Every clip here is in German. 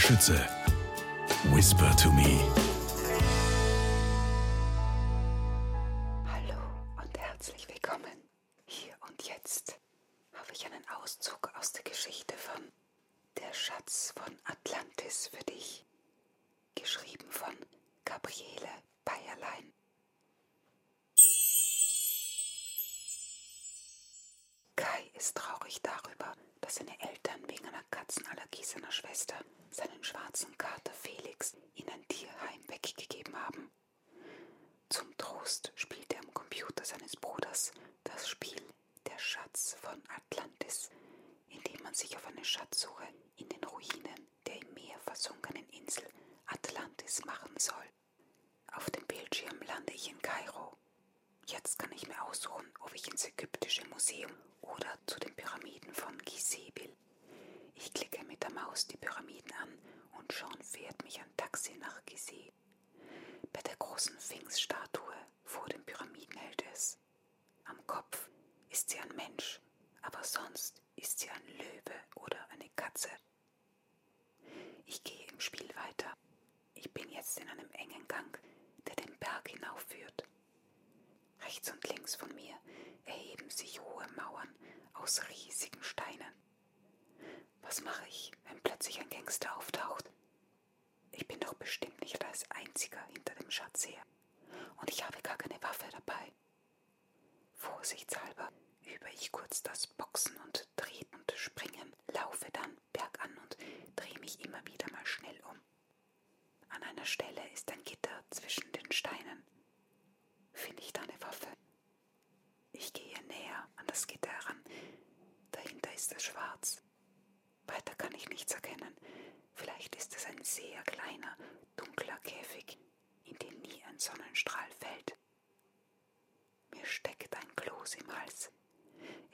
Schütze. Whisper to me. Hallo und herzlich willkommen. Hier und jetzt habe ich einen Auszug aus der Geschichte von Der Schatz von Atlantis für dich. Geschrieben von Gabriele Bayerlein. Kai ist traurig darüber, dass seine Eltern wegen einer Katzenallergie seiner Schwester seinen schwarzen Kater Felix in ein Tierheim weggegeben haben. Zum Trost spielt er am Computer seines Bruders das Spiel Der Schatz von Atlantis, in dem man sich auf eine Schatzsuche in den Ruinen der im Meer versunkenen Insel Atlantis machen soll. Auf dem Bildschirm lande ich in Kairo. Jetzt kann ich mir aussuchen, ob ich ins Ägyptische Museum oder zu den will. Ich klicke mit der Maus die Pyramiden an und schon fährt mich ein Taxi nach Gizeh. Bei der großen Sphinx-Statue vor den Pyramiden hält es. Am Kopf ist sie ein Mensch, aber sonst ist sie ein Löwe oder eine Katze. Ich gehe im Spiel weiter. Ich bin jetzt in einem engen Gang, der den Berg hinaufführt. Rechts und links von mir erheben sich hohe Mauern aus riesigen Steinen. Was mache ich, wenn plötzlich ein Gangster auftaucht? Ich bin doch bestimmt nicht als Einziger hinter dem Schatz her. Und ich habe gar keine Waffe dabei. Vorsichtshalber übe ich kurz das Boxen und Treten und Springen, laufe dann bergan und drehe mich immer wieder mal schnell um. An einer Stelle ist ein Gitter zwischen den Steinen. Finde ich da eine Waffe? Ich gehe näher an das Gitter heran. Dahinter ist es schwarz. Weiter kann ich nichts erkennen. Vielleicht ist es ein sehr kleiner, dunkler Käfig, in den nie ein Sonnenstrahl fällt. Mir steckt ein Kloß im Hals.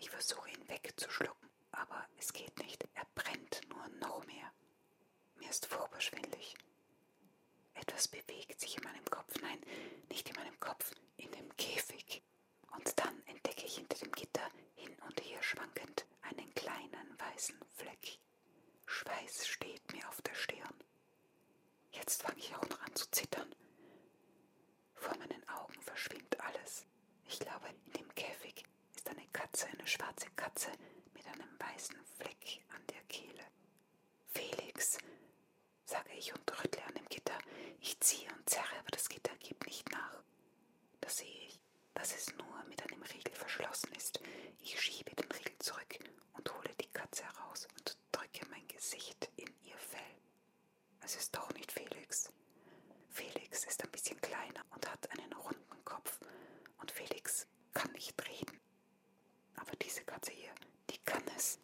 Ich versuche ihn wegzuschlucken, aber es geht nicht. Er brennt nur noch mehr. Mir ist furchtbar schwindlig. Etwas bewegt sich in meinem Kopf. Nein, nicht in meinem Kopf, in dem Käfig. Und dann entdecke ich hinter dem Gitter hin und her schwankend einen kleinen weißen Fleck. Schweiß steht mir auf der Stirn. Jetzt fange ich auch noch an zu zittern. Vor meinen Augen verschwimmt alles. Ich glaube, in dem Käfig Katze, eine schwarze Katze mit einem weißen Fleck an der Kehle. Felix, sage ich und rüttle an dem Gitter. Ich ziehe und zerre, aber das Gitter gibt nicht nach. Da sehe ich, dass es nur mit einem Riegel verschlossen ist. Ich schiebe den Riegel zurück und hole die Katze heraus und drücke mein Gesicht in ihr Fell. Es ist doch nicht Felix. Felix ist ein bisschen kleiner und hat einen runden Kopf. Und Felix kann nicht reden. Aber diese Katze hier, die kann es.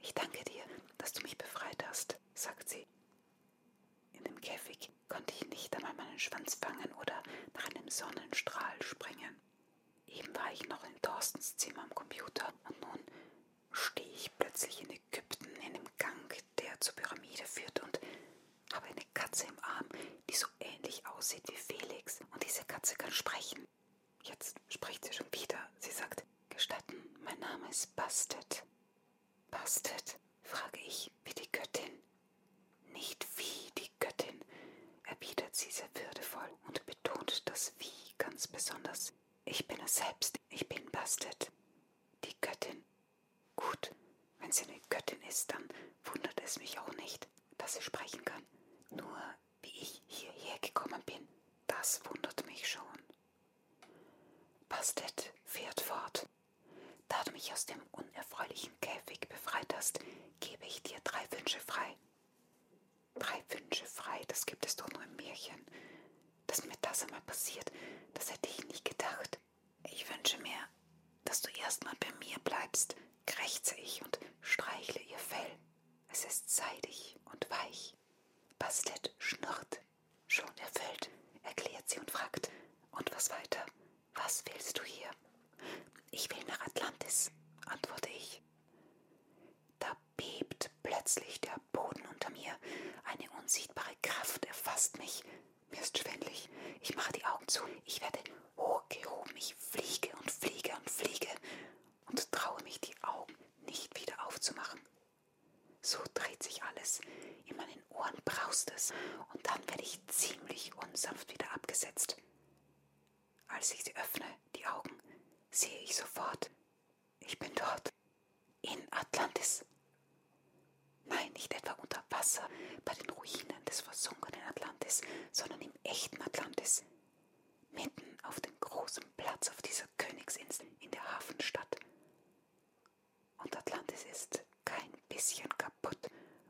Ich danke dir, dass du mich befreit hast, sagt sie. In dem Käfig konnte ich nicht einmal meinen Schwanz fangen oder nach einem Sonnenstrahl springen. Eben war ich noch in Thorstens Zimmer am Computer und nun stehe ich plötzlich in Ägypten in dem Gang, der zur Pyramide führt und habe eine Katze im Arm, die so ähnlich aussieht wie Felix. Und diese Katze kann sprechen. Jetzt spricht sie schon wieder. Sie sagt, gestatten, mein Name ist Bastet. Bastet, frage ich, wie die Göttin. Nicht wie die Göttin, erwidert sie sehr würdevoll und betont das Wie ganz besonders. Ich bin es selbst, ich bin Bastet, die Göttin. Gut, wenn sie eine Göttin ist, dann wundert es mich auch nicht, dass sie sprechen kann. Nur wie ich hierher gekommen bin, das wundert mich schon. Bastet fährt fort. Da du mich aus dem unerfreulichen Käfig befreit hast, gebe ich dir drei Wünsche frei. Drei Wünsche frei, das gibt es doch nur im Märchen. Dass mir das einmal passiert, das hätte ich nicht gedacht. Ich wünsche mir, dass du erstmal bei mir bleibst, krächze ich und streichle ihr Fell. Es ist seidig und weich. Bastet schnurrt. Schon erfüllt, erklärt sie und fragt, und was weiter? Was willst du hier? Ich will nach Atlantis, antworte ich. Da bebt plötzlich der Boden unter mir. Eine unsichtbare Kraft erfasst mich. Mir ist schwindlig. Ich mache die Augen zu. Ich werde hochgehoben. Ich fliege und fliege und fliege und traue mich die Augen nicht wieder aufzumachen. So dreht sich alles, in meinen Ohren braust es und dann werde ich ziemlich unsanft wieder abgesetzt. Als ich sie öffne, die Augen, sehe ich sofort, ich bin dort, in Atlantis. Nein, nicht etwa unter Wasser, bei den Ruinen des versunkenen Atlantis, sondern im echten Atlantis, mitten auf dem großen Platz auf dieser Königsinsel in der Hafenstadt. Und Atlantis ist kein bisschen kaputt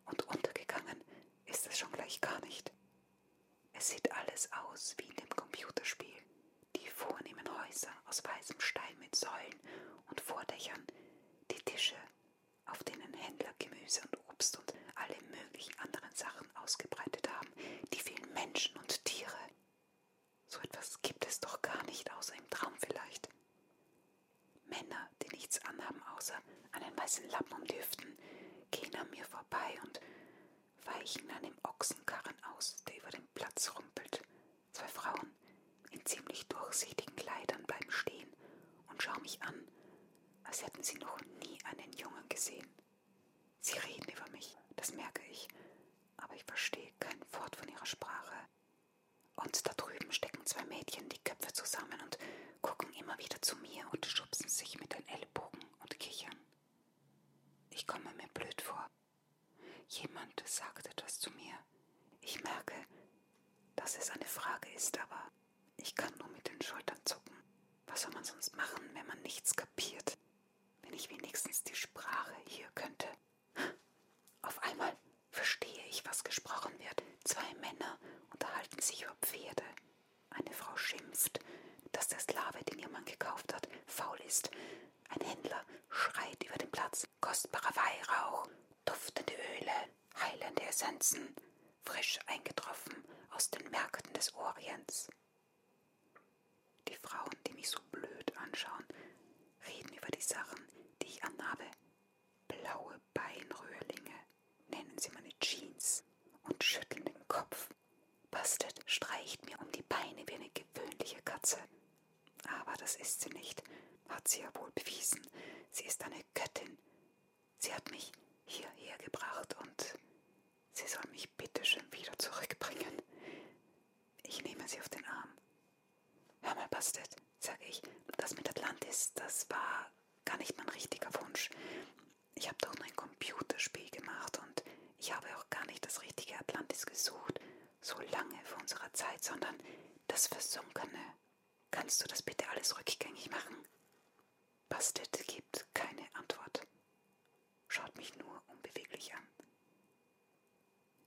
und untergegangen ist es schon gleich gar nicht. Es sieht alles aus wie in dem Computerspiel. Die vornehmen Häuser aus weißem Stein mit Säulen und Vordächern, die Tische, auf denen Händler Gemüse und Obst und alle möglichen anderen Sachen ausgebreitet haben, die vielen Menschen und Tiere. So etwas gibt es doch gar nicht, außer im Traum vielleicht. Männer, die nichts anhaben, außer einen weißen Lappen um die Hüften, gehen an mir vorbei und weichen einem Ochsenkarren aus, der über den Platz rumpelt. Zwei Frauen in ziemlich durchsichtigen Kleidern bleiben stehen und schauen mich an, als hätten sie noch nie einen Jungen gesehen. Sie reden über mich, das merke ich, aber ich verstehe kein Wort von ihrer Sprache. Und da drüben stecken zwei Mädchen die Köpfe zusammen und gucken immer wieder zu mir und schubsen sich mit den Ellbogen und kichern. Ich komme mir blöd vor. Jemand sagt etwas zu mir. Ich merke, dass es eine Frage ist, aber ich kann nur mit den Schultern zucken. Was soll man sonst machen, wenn man nichts kapiert? Wenn ich wenigstens die Sprache hier könnte. Auf einmal verstehe ich, was gesprochen wird. Zwei Männer unterhalten sich über Pferde. Eine Frau schimpft, dass der Sklave, den ihr Mann gekauft hat, faul ist. Ein Händler schreit über den Platz. Kostbarer Weihrauch, duftende Öle, heilende Essenzen, frisch eingetroffen aus den Märkten des Orients. Die Frauen, die mich so blöd anschauen, reden über die Sachen, die ich anhabe. Blaue Beinröhrlinge, nennen sie meine Jeans und schütteln den Kopf. Bastet streicht mir um die Beine wie eine gewöhnliche Katze. Aber das ist sie nicht, hat sie ja wohl bewiesen. Sie ist eine Göttin. Sie hat mich hierher gebracht und sie soll mich bitte schön wieder zurückbringen. Ich nehme sie auf den Arm. Hör mal, Bastet, sage ich, das mit Atlantis, das war gar nicht mein richtiger Wunsch. Ich habe doch nur ein Computerspiel gemacht und ich habe auch gar nicht das richtige Atlantis gesucht, so lange vor unserer Zeit, sondern das Versunkene. Kannst du das bitte alles rückgängig machen? Bastet gibt keine Antwort, schaut mich nur unbeweglich an.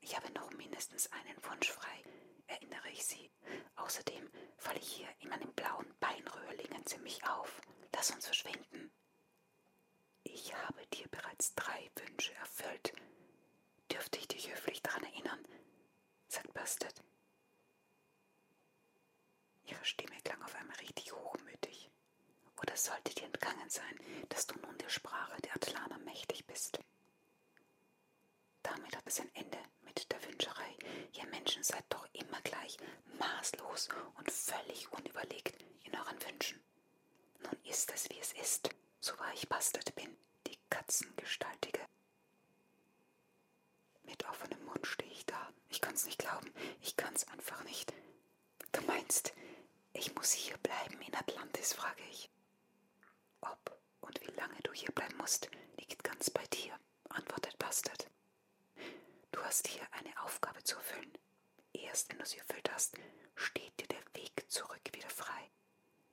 Ich habe noch mindestens einen Wunsch frei, erinnere ich sie. Außerdem falle ich hier in meinen blauen Beinröhrlingen ziemlich auf. Lass uns verschwinden. Ich habe dir bereits drei Wünsche erfüllt. Dürfte ich dich höflich daran erinnern? sagt Bastet. Ihre Stimme klang auf einmal richtig hochmütig. Oder sollte dir entgangen sein, dass du nun der Sprache der Atlaner mächtig bist? Damit hat es ein Ende Wünscherei. Ihr Menschen seid doch immer gleich maßlos und völlig unüberlegt in euren Wünschen. Nun ist es, wie es ist, so wahr ich Bastard bin, die Katzengestaltige. Mit offenem Mund stehe ich da. Ich kann's nicht glauben. Ich kann's einfach nicht. Du meinst, ich muss hier bleiben in Atlantis, frage ich. Ob und wie lange du hier bleiben musst, liegt ganz bei dir, antwortet Bastard. Du hast hier eine Aufgabe zu erfüllen. Erst wenn du sie erfüllt hast, steht dir der Weg zurück wieder frei.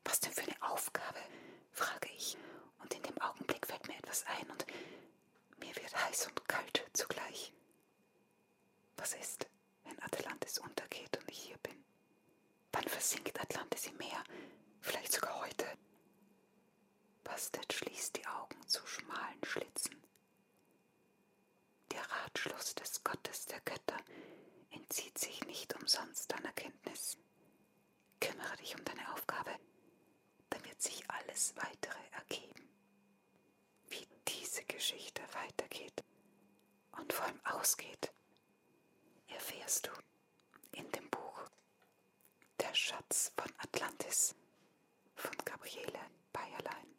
Was denn für eine Aufgabe? frage ich, und in dem Augenblick fällt mir etwas ein und mir wird heiß und kalt zugleich. Was ist, wenn Atlantis untergeht und ich hier bin? Wann versinkt Atlantis im Meer? Vielleicht sogar heute. Bastet schließt die Augen zu schmalen Schlitzen. Der Ratschluss des Gottes der Götter entzieht sich nicht umsonst deiner Kenntnis. Kümmere dich um deine Aufgabe, dann wird sich alles weitere ergeben. Wie diese Geschichte weitergeht und vor allem ausgeht, erfährst du in dem Buch Der Schatz von Atlantis von Gabriele Bayerlein.